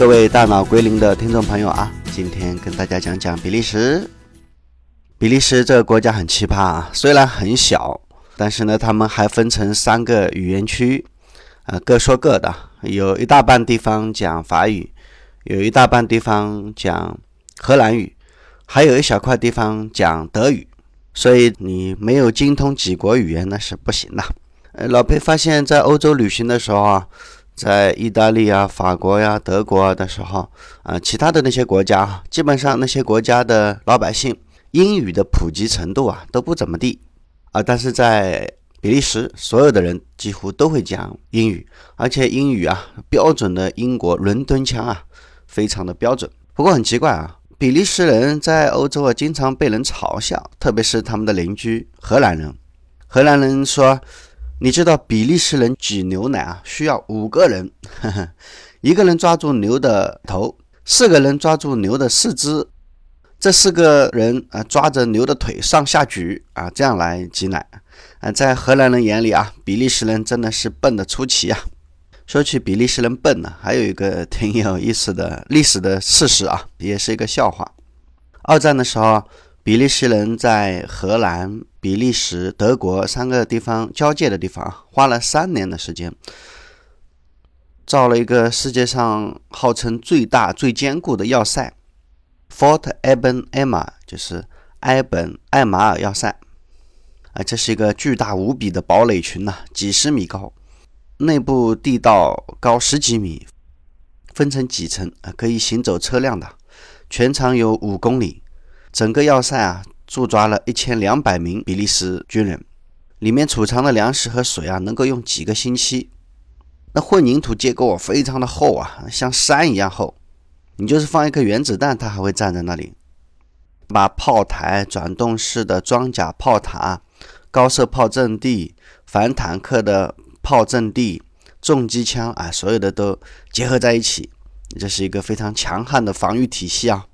各位大脑归零的听众朋友啊，今天跟大家讲讲比利时。比利时这个国家很奇葩啊，虽然很小，但是呢，他们还分成三个语言区，呃，各说各的。有一大半地方讲法语，有一大半地方讲荷兰语，还有一小块地方讲德语。所以你没有精通几国语言那是不行的。呃，老裴发现，在欧洲旅行的时候啊。在意大利啊、法国呀、德国啊的时候，啊，其他的那些国家，基本上那些国家的老百姓英语的普及程度啊都不怎么地啊。但是在比利时，所有的人几乎都会讲英语，而且英语啊标准的英国伦敦腔啊，非常的标准。不过很奇怪啊，比利时人在欧洲啊经常被人嘲笑，特别是他们的邻居荷兰人。荷兰人说。你知道比利时人挤牛奶啊，需要五个人，一个人抓住牛的头，四个人抓住牛的四肢，这四个人啊抓着牛的腿上下举啊，这样来挤奶啊。在荷兰人眼里啊，比利时人真的是笨得出奇啊。说起比利时人笨呢，还有一个挺有意思的历史的事实啊，也是一个笑话。二战的时候。比利时人在荷兰、比利时、德国三个地方交界的地方花了三年的时间，造了一个世界上号称最大、最坚固的要塞 ——Fort Eben Emma，就是埃本艾马尔要塞。啊，这是一个巨大无比的堡垒群呐，几十米高，内部地道高十几米，分成几层啊，可以行走车辆的，全长有五公里。整个要塞啊，驻扎了一千两百名比利时军人，里面储藏的粮食和水啊，能够用几个星期。那混凝土结构啊非常的厚啊，像山一样厚。你就是放一颗原子弹，它还会站在那里。把炮台、转动式的装甲炮塔、高射炮阵地、反坦克的炮阵地、重机枪啊，所有的都结合在一起，这是一个非常强悍的防御体系啊。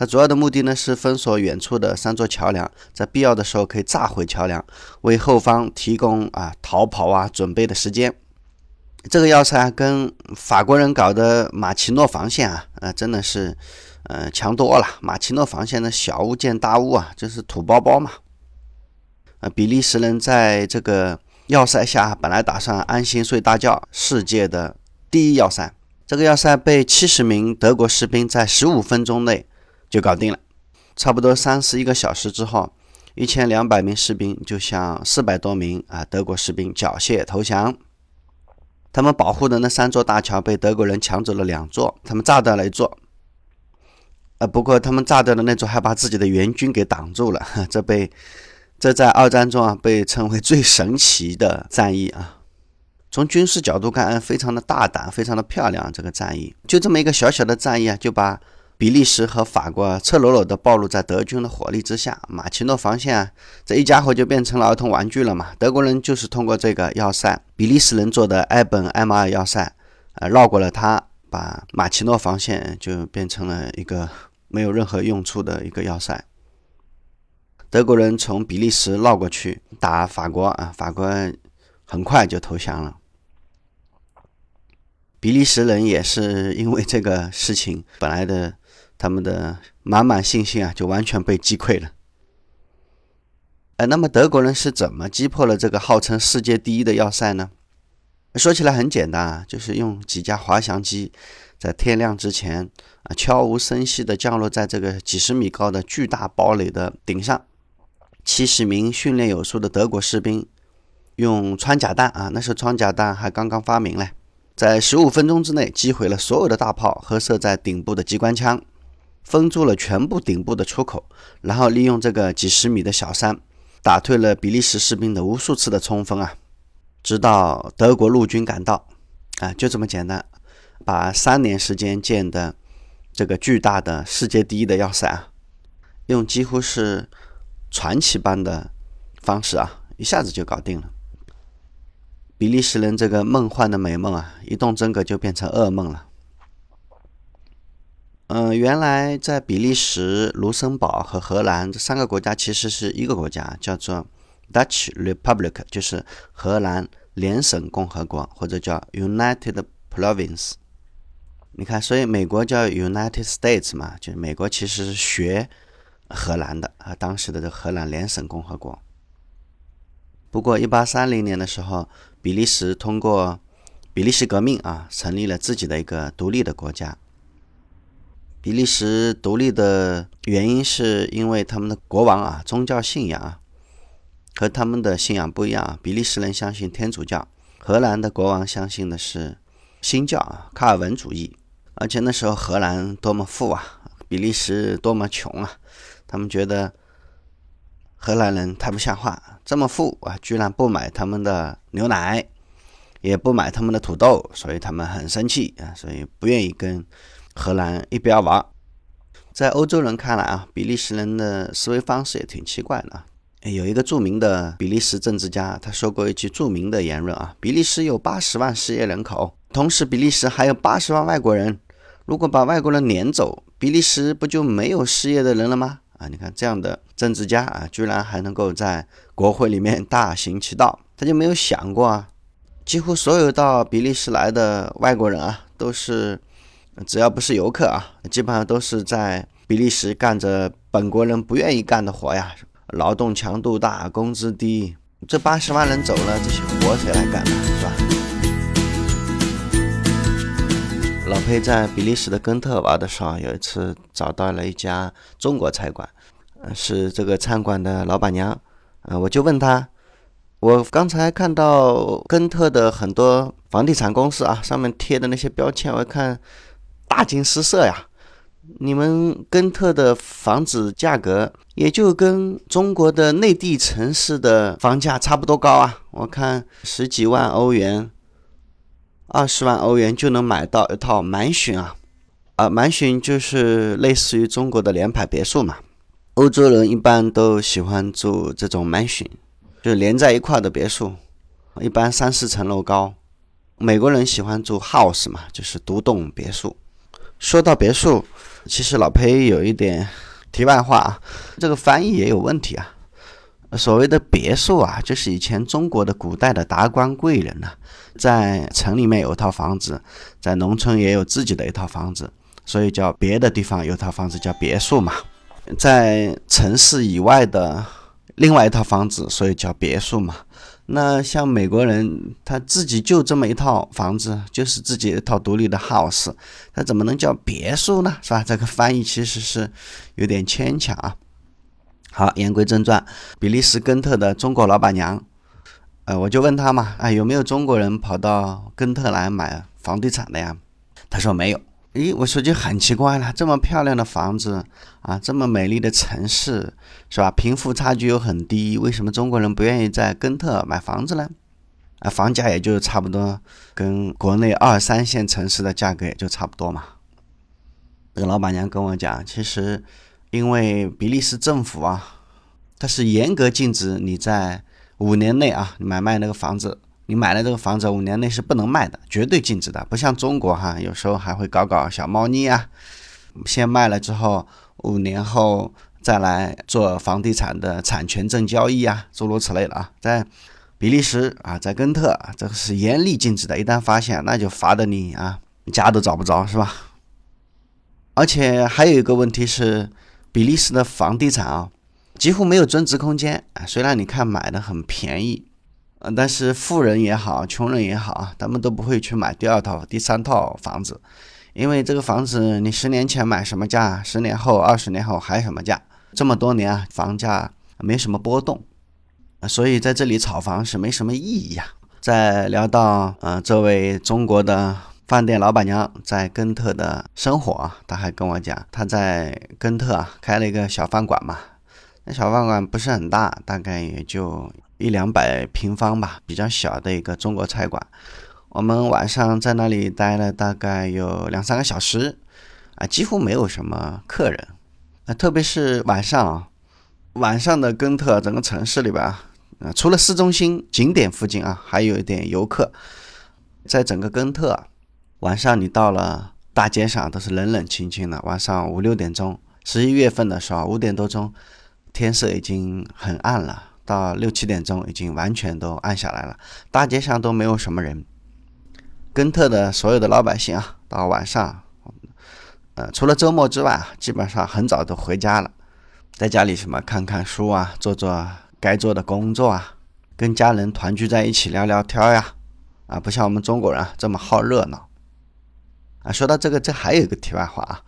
它主要的目的呢是封锁远处的三座桥梁，在必要的时候可以炸毁桥梁，为后方提供啊逃跑啊准备的时间。这个要塞跟法国人搞的马奇诺防线啊，呃真的是呃强多了。马奇诺防线的小巫见大巫啊，就是土包包嘛。啊，比利时人在这个要塞下本来打算安心睡大觉，世界的第一要塞。这个要塞被七十名德国士兵在十五分钟内。就搞定了，差不多三十一个小时之后，一千两百名士兵就向四百多名啊德国士兵缴械投降。他们保护的那三座大桥被德国人抢走了两座，他们炸掉了一座。呃，不过他们炸掉的那座还把自己的援军给挡住了，这被这在二战中啊被称为最神奇的战役啊。从军事角度看，非常的大胆，非常的漂亮。这个战役就这么一个小小的战役啊，就把。比利时和法国赤裸裸地暴露在德军的火力之下，马奇诺防线这一家伙就变成了儿童玩具了嘛？德国人就是通过这个要塞，比利时人做的埃本埃马尔要塞，呃，绕过了它，把马奇诺防线就变成了一个没有任何用处的一个要塞。德国人从比利时绕过去打法国啊，法国很快就投降了。比利时人也是因为这个事情，本来的。他们的满满信心啊，就完全被击溃了。呃，那么德国人是怎么击破了这个号称世界第一的要塞呢？说起来很简单啊，就是用几架滑翔机在天亮之前啊，悄无声息地降落在这个几十米高的巨大堡垒的顶上。七十名训练有素的德国士兵用穿甲弹啊，那时候穿甲弹还刚刚发明嘞，在十五分钟之内击毁了所有的大炮和设在顶部的机关枪。封住了全部顶部的出口，然后利用这个几十米的小山，打退了比利时士兵的无数次的冲锋啊！直到德国陆军赶到，啊，就这么简单，把三年时间建的这个巨大的世界第一的要塞啊，用几乎是传奇般的方式啊，一下子就搞定了。比利时人这个梦幻的美梦啊，一动真格就变成噩梦了。嗯，原来在比利时、卢森堡和荷兰这三个国家其实是一个国家，叫做 Dutch Republic，就是荷兰联省共和国，或者叫 United Province。你看，所以美国叫 United States 嘛，就是美国其实是学荷兰的啊，当时的这荷兰联省共和国。不过，一八三零年的时候，比利时通过比利时革命啊，成立了自己的一个独立的国家。比利时独立的原因是因为他们的国王啊，宗教信仰啊和他们的信仰不一样啊。比利时人相信天主教，荷兰的国王相信的是新教啊，卡尔文主义。而且那时候荷兰多么富啊，比利时多么穷啊，他们觉得。荷兰人太不像话，这么富啊，居然不买他们的牛奶，也不买他们的土豆，所以他们很生气啊，所以不愿意跟荷兰一边玩。在欧洲人看来啊，比利时人的思维方式也挺奇怪的。有一个著名的比利时政治家，他说过一句著名的言论啊：比利时有八十万失业人口，同时比利时还有八十万外国人。如果把外国人撵走，比利时不就没有失业的人了吗？啊，你看这样的政治家啊，居然还能够在国会里面大行其道，他就没有想过啊？几乎所有到比利时来的外国人啊，都是只要不是游客啊，基本上都是在比利时干着本国人不愿意干的活呀，劳动强度大，工资低。这八十万人走了，这些活谁来干呢？是吧？老裴在比利时的根特玩的时候，有一次找到了一家中国菜馆，是这个餐馆的老板娘，呃，我就问他，我刚才看到根特的很多房地产公司啊，上面贴的那些标签，我看大惊失色呀。你们根特的房子价格也就跟中国的内地城市的房价差不多高啊，我看十几万欧元。二十万欧元就能买到一套满巡啊，啊，满巡就是类似于中国的联排别墅嘛。欧洲人一般都喜欢住这种满巡，就连在一块的别墅，一般三四层楼高。美国人喜欢住 house 嘛，就是独栋别墅。说到别墅，其实老裴有一点题外话啊，这个翻译也有问题啊。所谓的别墅啊，就是以前中国的古代的达官贵人呐，在城里面有一套房子，在农村也有自己的一套房子，所以叫别的地方有套房子叫别墅嘛。在城市以外的另外一套房子，所以叫别墅嘛。那像美国人，他自己就这么一套房子，就是自己一套独立的 house，他怎么能叫别墅呢？是吧？这个翻译其实是有点牵强啊。好，言归正传，比利时根特的中国老板娘，呃，我就问他嘛，啊，有没有中国人跑到根特来买房地产的呀？他说没有。咦，我说就很奇怪了，这么漂亮的房子啊，这么美丽的城市，是吧？贫富差距又很低，为什么中国人不愿意在根特买房子呢？啊，房价也就差不多，跟国内二三线城市的价格也就差不多嘛。这个老板娘跟我讲，其实。因为比利时政府啊，它是严格禁止你在五年内啊买卖那个房子，你买了这个房子五年内是不能卖的，绝对禁止的。不像中国哈，有时候还会搞搞小猫腻啊，先卖了之后，五年后再来做房地产的产权证交易啊，诸如此类的啊。在比利时啊，在根特，这个是严厉禁止的，一旦发现，那就罚的你啊，家都找不着，是吧？而且还有一个问题是。比利时的房地产啊，几乎没有增值空间啊。虽然你看买的很便宜，呃，但是富人也好，穷人也好，他们都不会去买第二套、第三套房子，因为这个房子你十年前买什么价，十年后、二十年后还什么价，这么多年啊，房价没什么波动，所以在这里炒房是没什么意义呀。再聊到呃，这位中国的。饭店老板娘在根特的生活啊，他还跟我讲，他在根特啊开了一个小饭馆嘛。那小饭馆不是很大，大概也就一两百平方吧，比较小的一个中国菜馆。我们晚上在那里待了大概有两三个小时，啊，几乎没有什么客人。啊，特别是晚上啊，晚上的根特整个城市里边啊，除了市中心景点附近啊，还有一点游客，在整个根特。晚上你到了大街上都是冷冷清清的。晚上五六点钟，十一月份的时候，五点多钟，天色已经很暗了。到六七点钟，已经完全都暗下来了。大街上都没有什么人。根特的所有的老百姓啊，到晚上呃，除了周末之外啊，基本上很早都回家了，在家里什么看看书啊，做做该做的工作啊，跟家人团聚在一起聊聊天呀，啊，不像我们中国人这么好热闹。啊，说到这个，这还有一个题外话啊，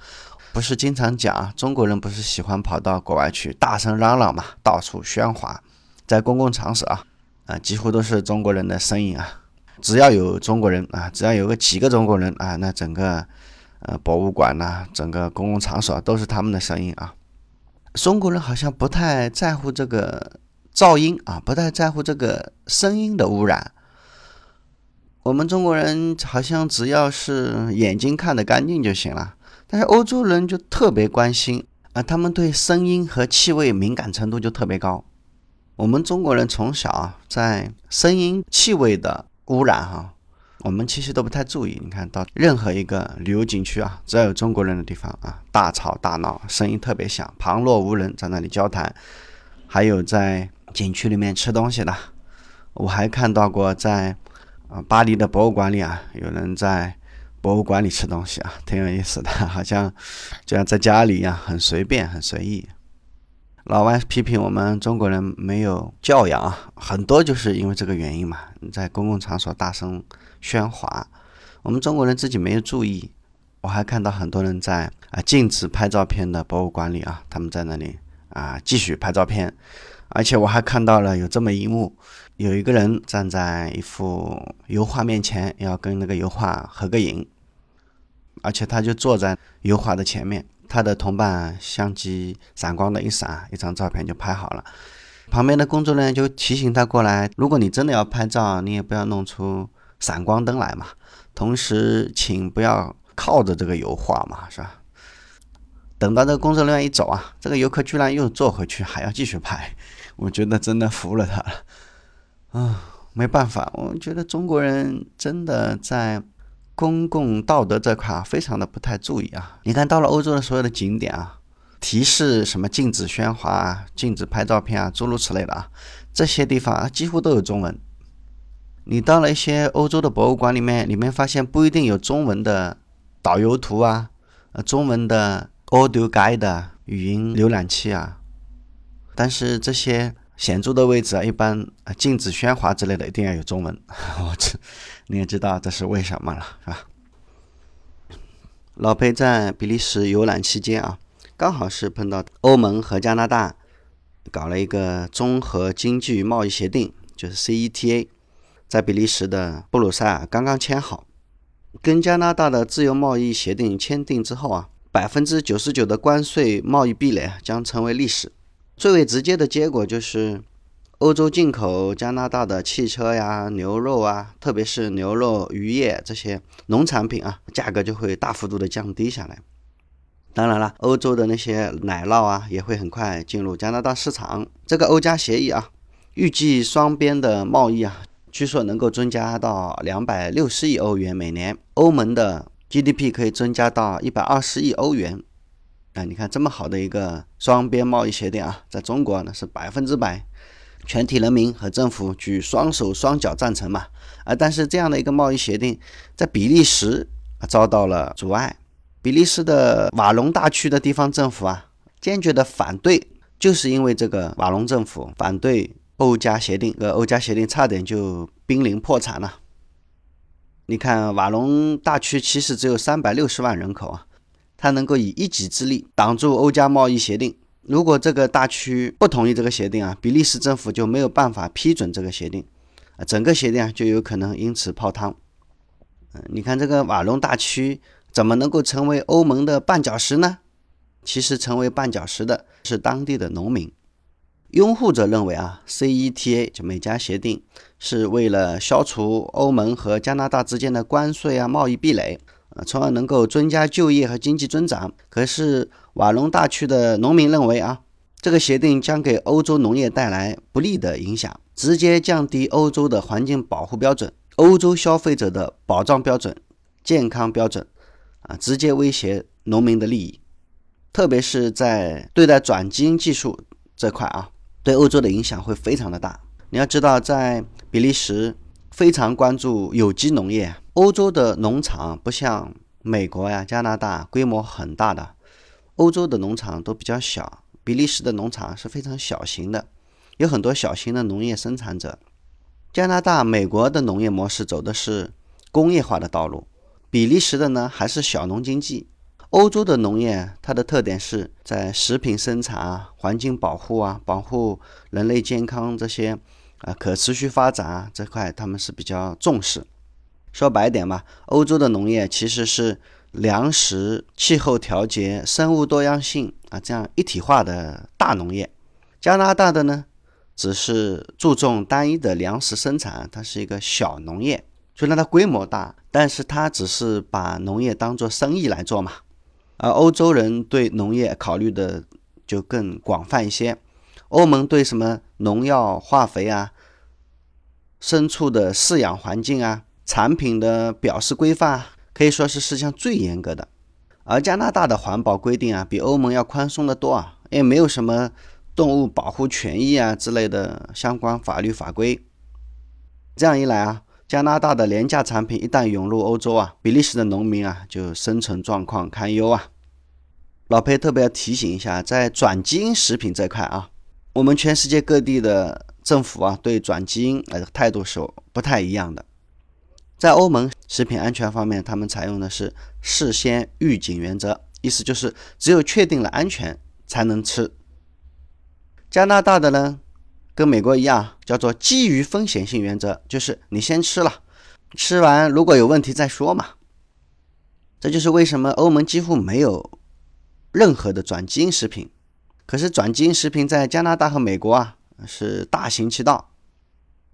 不是经常讲中国人不是喜欢跑到国外去大声嚷嚷嘛，到处喧哗，在公共场所啊，啊，几乎都是中国人的声音啊。只要有中国人啊，只要有个几个中国人啊，那整个呃博物馆呐，整个公共场所都是他们的声音啊。中国人好像不太在乎这个噪音啊，不太在乎这个声音的污染。我们中国人好像只要是眼睛看得干净就行了，但是欧洲人就特别关心啊，他们对声音和气味敏感程度就特别高。我们中国人从小，在声音、气味的污染哈，我们其实都不太注意。你看到任何一个旅游景区啊，只要有中国人的地方啊，大吵大闹，声音特别响，旁若无人，在那里交谈。还有在景区里面吃东西的，我还看到过在。啊，巴黎的博物馆里啊，有人在博物馆里吃东西啊，挺有意思的，好像就像在家里一样，很随便，很随意。老外批评我们中国人没有教养啊，很多就是因为这个原因嘛。你在公共场所大声喧哗，我们中国人自己没有注意。我还看到很多人在啊禁止拍照片的博物馆里啊，他们在那里啊继续拍照片，而且我还看到了有这么一幕。有一个人站在一幅油画面前，要跟那个油画合个影，而且他就坐在油画的前面，他的同伴相机闪光的一闪，一张照片就拍好了。旁边的工作人员就提醒他过来：如果你真的要拍照，你也不要弄出闪光灯来嘛。同时，请不要靠着这个油画嘛，是吧？等到这个工作人员一走啊，这个游客居然又坐回去，还要继续拍。我觉得真的服了他了。啊，没办法，我觉得中国人真的在公共道德这块啊，非常的不太注意啊。你看到了欧洲的所有的景点啊，提示什么禁止喧哗啊，禁止拍照片啊，诸如此类的啊，这些地方啊几乎都有中文。你到了一些欧洲的博物馆里面，里面发现不一定有中文的导游图啊，呃，中文的 audio guide 语音浏览器啊，但是这些。显著的位置啊，一般禁止喧哗之类的，一定要有中文。我这你也知道这是为什么了，是吧？老裴在比利时游览期间啊，刚好是碰到欧盟和加拿大搞了一个综合经济贸易协定，就是 CETA，在比利时的布鲁塞尔刚刚签好。跟加拿大的自由贸易协定签订之后啊，百分之九十九的关税贸易壁垒将成为历史。最为直接的结果就是，欧洲进口加拿大的汽车呀、牛肉啊，特别是牛肉、渔业这些农产品啊，价格就会大幅度的降低下来。当然了，欧洲的那些奶酪啊，也会很快进入加拿大市场。这个欧加协议啊，预计双边的贸易啊，据说能够增加到两百六十亿欧元每年，欧盟的 GDP 可以增加到一百二十亿欧元。啊，你看这么好的一个双边贸易协定啊，在中国呢是百分之百，全体人民和政府举双手双脚赞成嘛。啊，但是这样的一个贸易协定，在比利时遭到了阻碍。比利时的瓦隆大区的地方政府啊，坚决的反对，就是因为这个瓦隆政府反对欧加协定，呃，欧加协定差点就濒临破产了。你看瓦隆大区其实只有三百六十万人口啊。他能够以一己之力挡住欧加贸易协定。如果这个大区不同意这个协定啊，比利时政府就没有办法批准这个协定，啊，整个协定啊就有可能因此泡汤。嗯，你看这个瓦隆大区怎么能够成为欧盟的绊脚石呢？其实成为绊脚石的是当地的农民。拥护者认为啊，CETA 就美加协定是为了消除欧盟和加拿大之间的关税啊贸易壁垒。啊，从而能够增加就业和经济增长。可是瓦隆大区的农民认为啊，这个协定将给欧洲农业带来不利的影响，直接降低欧洲的环境保护标准、欧洲消费者的保障标准、健康标准，啊，直接威胁农民的利益。特别是在对待转基因技术这块啊，对欧洲的影响会非常的大。你要知道，在比利时非常关注有机农业。欧洲的农场不像美国呀、加拿大规模很大的，欧洲的农场都比较小，比利时的农场是非常小型的，有很多小型的农业生产者。加拿大、美国的农业模式走的是工业化的道路，比利时的呢还是小农经济。欧洲的农业它的特点是在食品生产啊、环境保护啊、保护人类健康这些啊可持续发展啊这块，他们是比较重视。说白点吧，欧洲的农业其实是粮食、气候调节、生物多样性啊这样一体化的大农业。加拿大的呢，只是注重单一的粮食生产，它是一个小农业。虽然它规模大，但是它只是把农业当做生意来做嘛。而欧洲人对农业考虑的就更广泛一些。欧盟对什么农药、化肥啊、牲畜的饲养环境啊。产品的表示规范啊可以说是世界上最严格的，而加拿大的环保规定啊，比欧盟要宽松的多啊，也没有什么动物保护权益啊之类的相关法律法规。这样一来啊，加拿大的廉价产品一旦涌入欧洲啊，比利时的农民啊就生存状况堪忧啊。老裴特别要提醒一下，在转基因食品这块啊，我们全世界各地的政府啊，对转基因呃态度是不太一样的。在欧盟食品安全方面，他们采用的是事先预警原则，意思就是只有确定了安全才能吃。加拿大的呢，跟美国一样，叫做基于风险性原则，就是你先吃了，吃完如果有问题再说嘛。这就是为什么欧盟几乎没有任何的转基因食品，可是转基因食品在加拿大和美国啊是大行其道。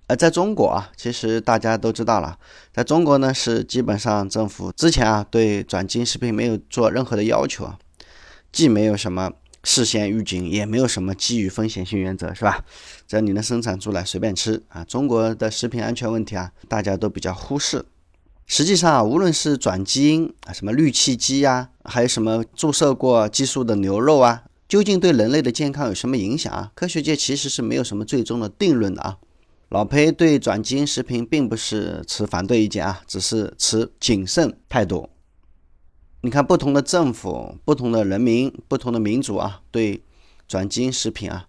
而在中国啊，其实大家都知道了，在中国呢是基本上政府之前啊对转基因食品没有做任何的要求，既没有什么事先预警，也没有什么基于风险性原则，是吧？只要你能生产出来，随便吃啊。中国的食品安全问题啊，大家都比较忽视。实际上啊，无论是转基因啊，什么氯气鸡呀，还有什么注射过激素的牛肉啊，究竟对人类的健康有什么影响啊？科学界其实是没有什么最终的定论的啊。老裴对转基因食品并不是持反对意见啊，只是持谨慎态度。你看，不同的政府、不同的人民、不同的民族啊，对转基因食品啊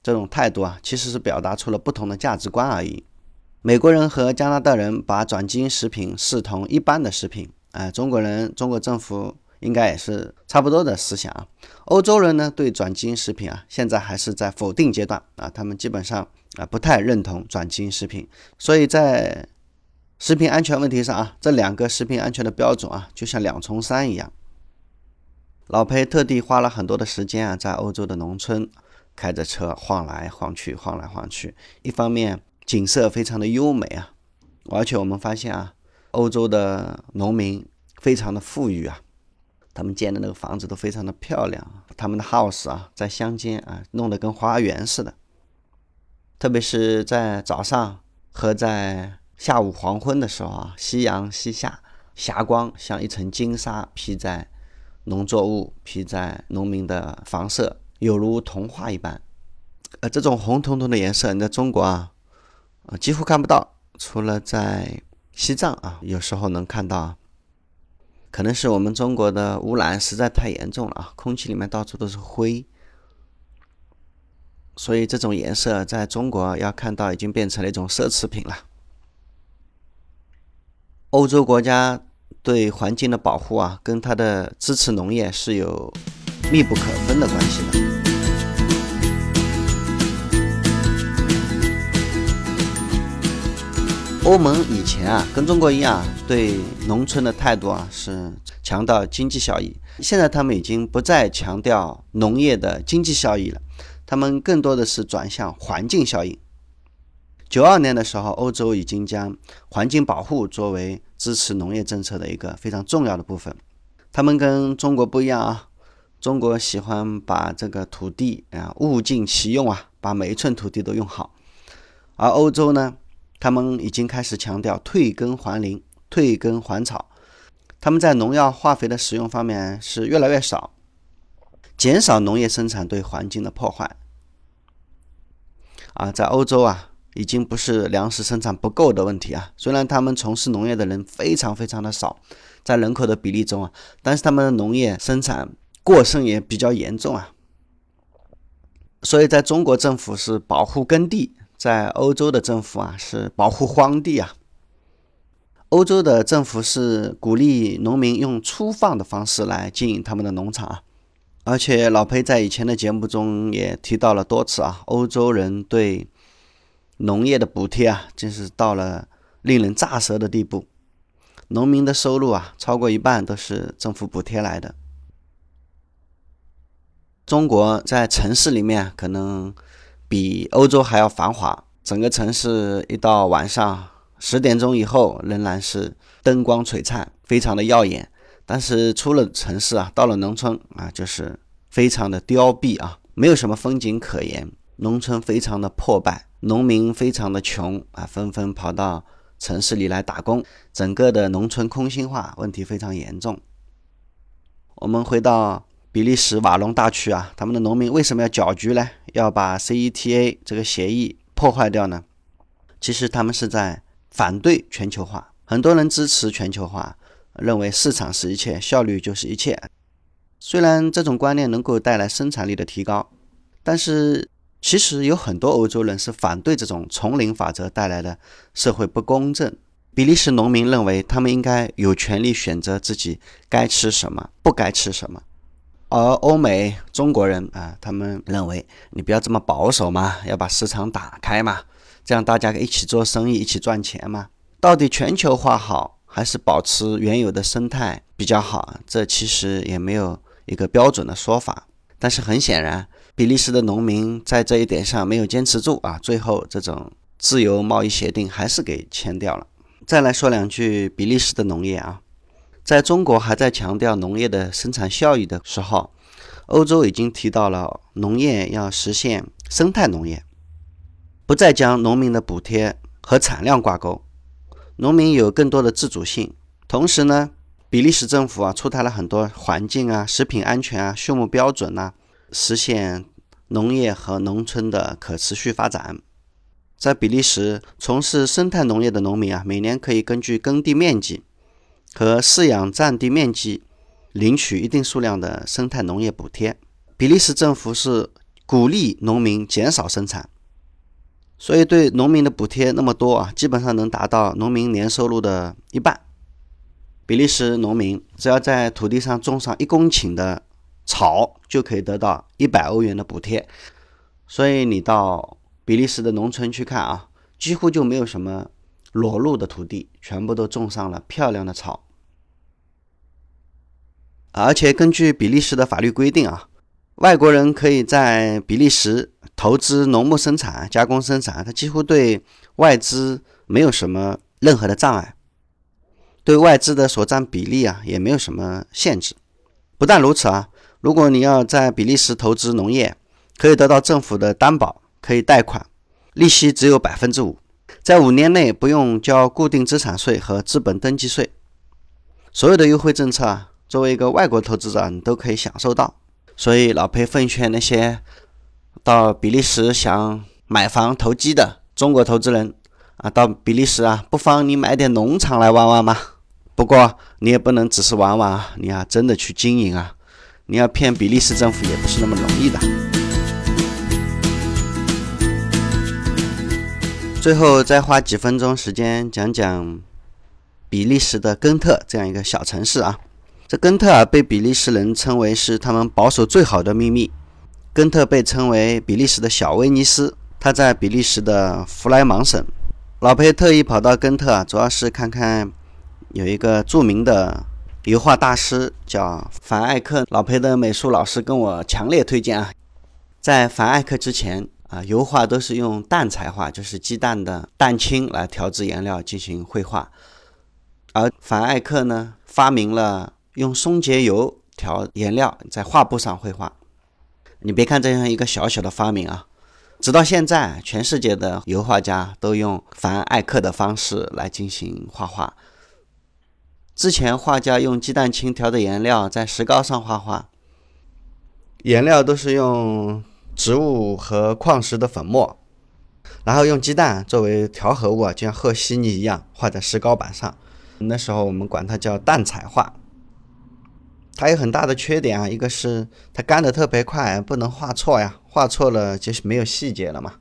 这种态度啊，其实是表达出了不同的价值观而已。美国人和加拿大人把转基因食品视同一般的食品，哎，中国人、中国政府应该也是差不多的思想啊。欧洲人呢，对转基因食品啊，现在还是在否定阶段啊，他们基本上。啊，不太认同转基因食品，所以在食品安全问题上啊，这两个食品安全的标准啊，就像两重山一样。老裴特地花了很多的时间啊，在欧洲的农村开着车晃来晃去，晃来晃去。一方面景色非常的优美啊，而且我们发现啊，欧洲的农民非常的富裕啊，他们建的那个房子都非常的漂亮，他们的 house 啊，在乡间啊，弄得跟花园似的。特别是在早上和在下午黄昏的时候啊，夕阳西下，霞光像一层金纱披在农作物、披在农民的房舍，有如童话一般。呃，这种红彤彤的颜色，你在中国啊，啊几乎看不到，除了在西藏啊，有时候能看到。可能是我们中国的污染实在太严重了啊，空气里面到处都是灰。所以这种颜色在中国要看到已经变成了一种奢侈品了。欧洲国家对环境的保护啊，跟它的支持农业是有密不可分的关系的。欧盟以前啊，跟中国一样，对农村的态度啊是强调经济效益，现在他们已经不再强调农业的经济效益了。他们更多的是转向环境效应。九二年的时候，欧洲已经将环境保护作为支持农业政策的一个非常重要的部分。他们跟中国不一样啊，中国喜欢把这个土地啊物尽其用啊，把每一寸土地都用好。而欧洲呢，他们已经开始强调退耕还林、退耕还草。他们在农药、化肥的使用方面是越来越少。减少农业生产对环境的破坏。啊，在欧洲啊，已经不是粮食生产不够的问题啊。虽然他们从事农业的人非常非常的少，在人口的比例中啊，但是他们的农业生产过剩也比较严重啊。所以在中国政府是保护耕地，在欧洲的政府啊是保护荒地啊。欧洲的政府是鼓励农民用粗放的方式来经营他们的农场啊。而且老裴在以前的节目中也提到了多次啊，欧洲人对农业的补贴啊，真是到了令人咋舌的地步。农民的收入啊，超过一半都是政府补贴来的。中国在城市里面可能比欧洲还要繁华，整个城市一到晚上十点钟以后，仍然是灯光璀璨，非常的耀眼。但是出了城市啊，到了农村啊，就是非常的凋敝啊，没有什么风景可言。农村非常的破败，农民非常的穷啊，纷纷跑到城市里来打工，整个的农村空心化问题非常严重。我们回到比利时瓦隆大区啊，他们的农民为什么要搅局呢？要把 CETA 这个协议破坏掉呢？其实他们是在反对全球化，很多人支持全球化。认为市场是一切，效率就是一切。虽然这种观念能够带来生产力的提高，但是其实有很多欧洲人是反对这种丛林法则带来的社会不公正。比利时农民认为，他们应该有权利选择自己该吃什么，不该吃什么。而欧美中国人啊，他们认为你不要这么保守嘛，要把市场打开嘛，这样大家一起做生意，一起赚钱嘛。到底全球化好？还是保持原有的生态比较好，这其实也没有一个标准的说法。但是很显然，比利时的农民在这一点上没有坚持住啊，最后这种自由贸易协定还是给签掉了。再来说两句比利时的农业啊，在中国还在强调农业的生产效益的时候，欧洲已经提到了农业要实现生态农业，不再将农民的补贴和产量挂钩。农民有更多的自主性，同时呢，比利时政府啊出台了很多环境啊、食品安全啊、畜牧标准呐，实现农业和农村的可持续发展。在比利时从事生态农业的农民啊，每年可以根据耕地面积和饲养占地面积领取一定数量的生态农业补贴。比利时政府是鼓励农民减少生产。所以，对农民的补贴那么多啊，基本上能达到农民年收入的一半。比利时农民只要在土地上种上一公顷的草，就可以得到一百欧元的补贴。所以，你到比利时的农村去看啊，几乎就没有什么裸露的土地，全部都种上了漂亮的草。而且，根据比利时的法律规定啊。外国人可以在比利时投资农牧生产、加工生产，他几乎对外资没有什么任何的障碍，对外资的所占比例啊也没有什么限制。不但如此啊，如果你要在比利时投资农业，可以得到政府的担保，可以贷款，利息只有百分之五，在五年内不用交固定资产税和资本登记税，所有的优惠政策啊，作为一个外国投资者，你都可以享受到。所以，老裴奉劝那些到比利时想买房投机的中国投资人啊，到比利时啊，不妨你买点农场来玩玩嘛。不过，你也不能只是玩玩啊，你要真的去经营啊。你要骗比利时政府也不是那么容易的。最后，再花几分钟时间讲讲比利时的根特这样一个小城市啊。这根特尔被比利时人称为是他们保守最好的秘密。根特被称为比利时的小威尼斯，它在比利时的弗莱芒省。老裴特意跑到根特啊，主要是看看有一个著名的油画大师叫凡艾克。老裴的美术老师跟我强烈推荐啊，在凡艾克之前啊，油画都是用蛋彩画，就是鸡蛋的蛋清来调制颜料进行绘画，而凡艾克呢，发明了。用松节油调颜料，在画布上绘画。你别看这样一个小小的发明啊，直到现在，全世界的油画家都用凡艾克的方式来进行画画。之前画家用鸡蛋清调的颜料在石膏上画画，颜料都是用植物和矿石的粉末。然后用鸡蛋作为调和物啊，就像和稀泥一样画在石膏板上。那时候我们管它叫蛋彩画。它有很大的缺点啊，一个是它干的特别快，不能画错呀，画错了就是没有细节了嘛，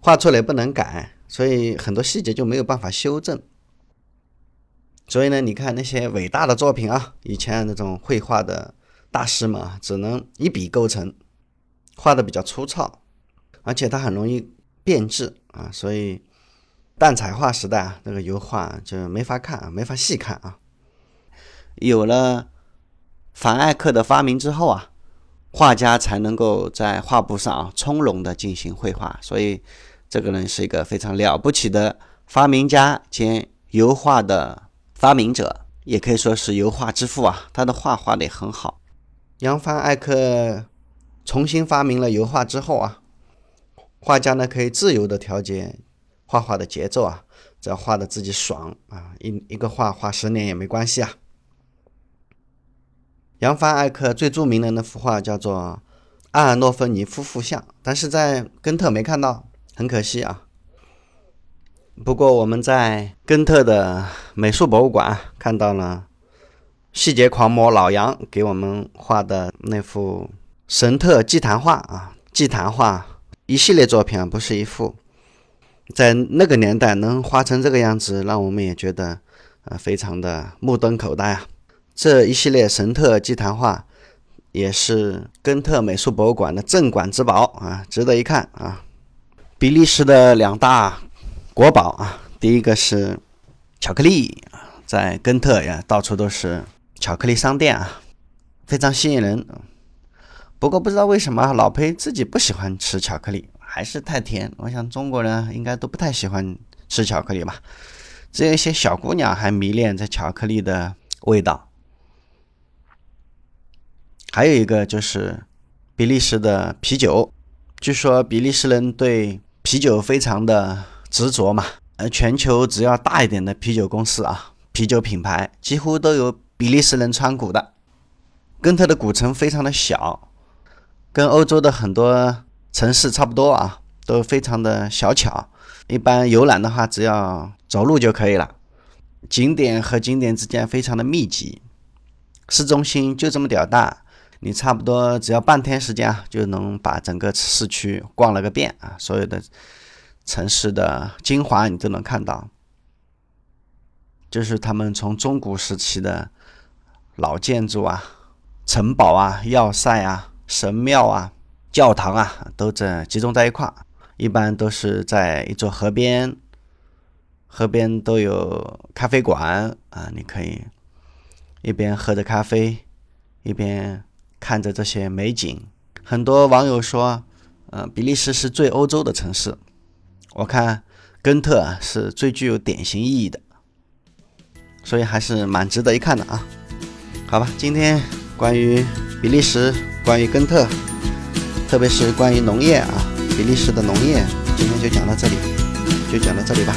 画错了也不能改，所以很多细节就没有办法修正。所以呢，你看那些伟大的作品啊，以前那种绘画的大师们啊，只能一笔勾成，画的比较粗糙，而且它很容易变质啊，所以蛋彩画时代啊，那个油画就没法看啊，没法细看啊，有了。凡艾克的发明之后啊，画家才能够在画布上啊从容的进行绘画。所以，这个人是一个非常了不起的发明家兼油画的发明者，也可以说是油画之父啊。他的画画的也很好。扬凡艾克重新发明了油画之后啊，画家呢可以自由的调节画画的节奏啊，只要画的自己爽啊，一一个画画十年也没关系啊。扬凡艾克最著名的那幅画叫做《阿尔诺芬尼夫妇像》，但是在根特没看到，很可惜啊。不过我们在根特的美术博物馆看到了细节狂魔老杨给我们画的那幅神特祭坛画啊，祭坛画一系列作品啊，不是一幅。在那个年代能画成这个样子，让我们也觉得呃非常的目瞪口呆啊。这一系列神特祭坛画也是根特美术博物馆的镇馆之宝啊，值得一看啊。比利时的两大国宝啊，第一个是巧克力啊，在根特呀，到处都是巧克力商店啊，非常吸引人。不过不知道为什么老裴自己不喜欢吃巧克力，还是太甜。我想中国人应该都不太喜欢吃巧克力吧，只有一些小姑娘还迷恋这巧克力的味道。还有一个就是比利时的啤酒，据说比利时人对啤酒非常的执着嘛。呃，全球只要大一点的啤酒公司啊，啤酒品牌几乎都有比利时人参股的。根特的古城非常的小，跟欧洲的很多城市差不多啊，都非常的小巧。一般游览的话，只要走路就可以了。景点和景点之间非常的密集，市中心就这么点大。你差不多只要半天时间啊，就能把整个市区逛了个遍啊，所有的城市的精华你都能看到。就是他们从中古时期的老建筑啊、城堡啊、要塞啊、神庙啊、教堂啊，都在集中在一块儿。一般都是在一座河边，河边都有咖啡馆啊，你可以一边喝着咖啡，一边。看着这些美景，很多网友说，呃，比利时是最欧洲的城市。我看根特是最具有典型意义的，所以还是蛮值得一看的啊。好吧，今天关于比利时，关于根特，特别是关于农业啊，比利时的农业，今天就讲到这里，就讲到这里吧。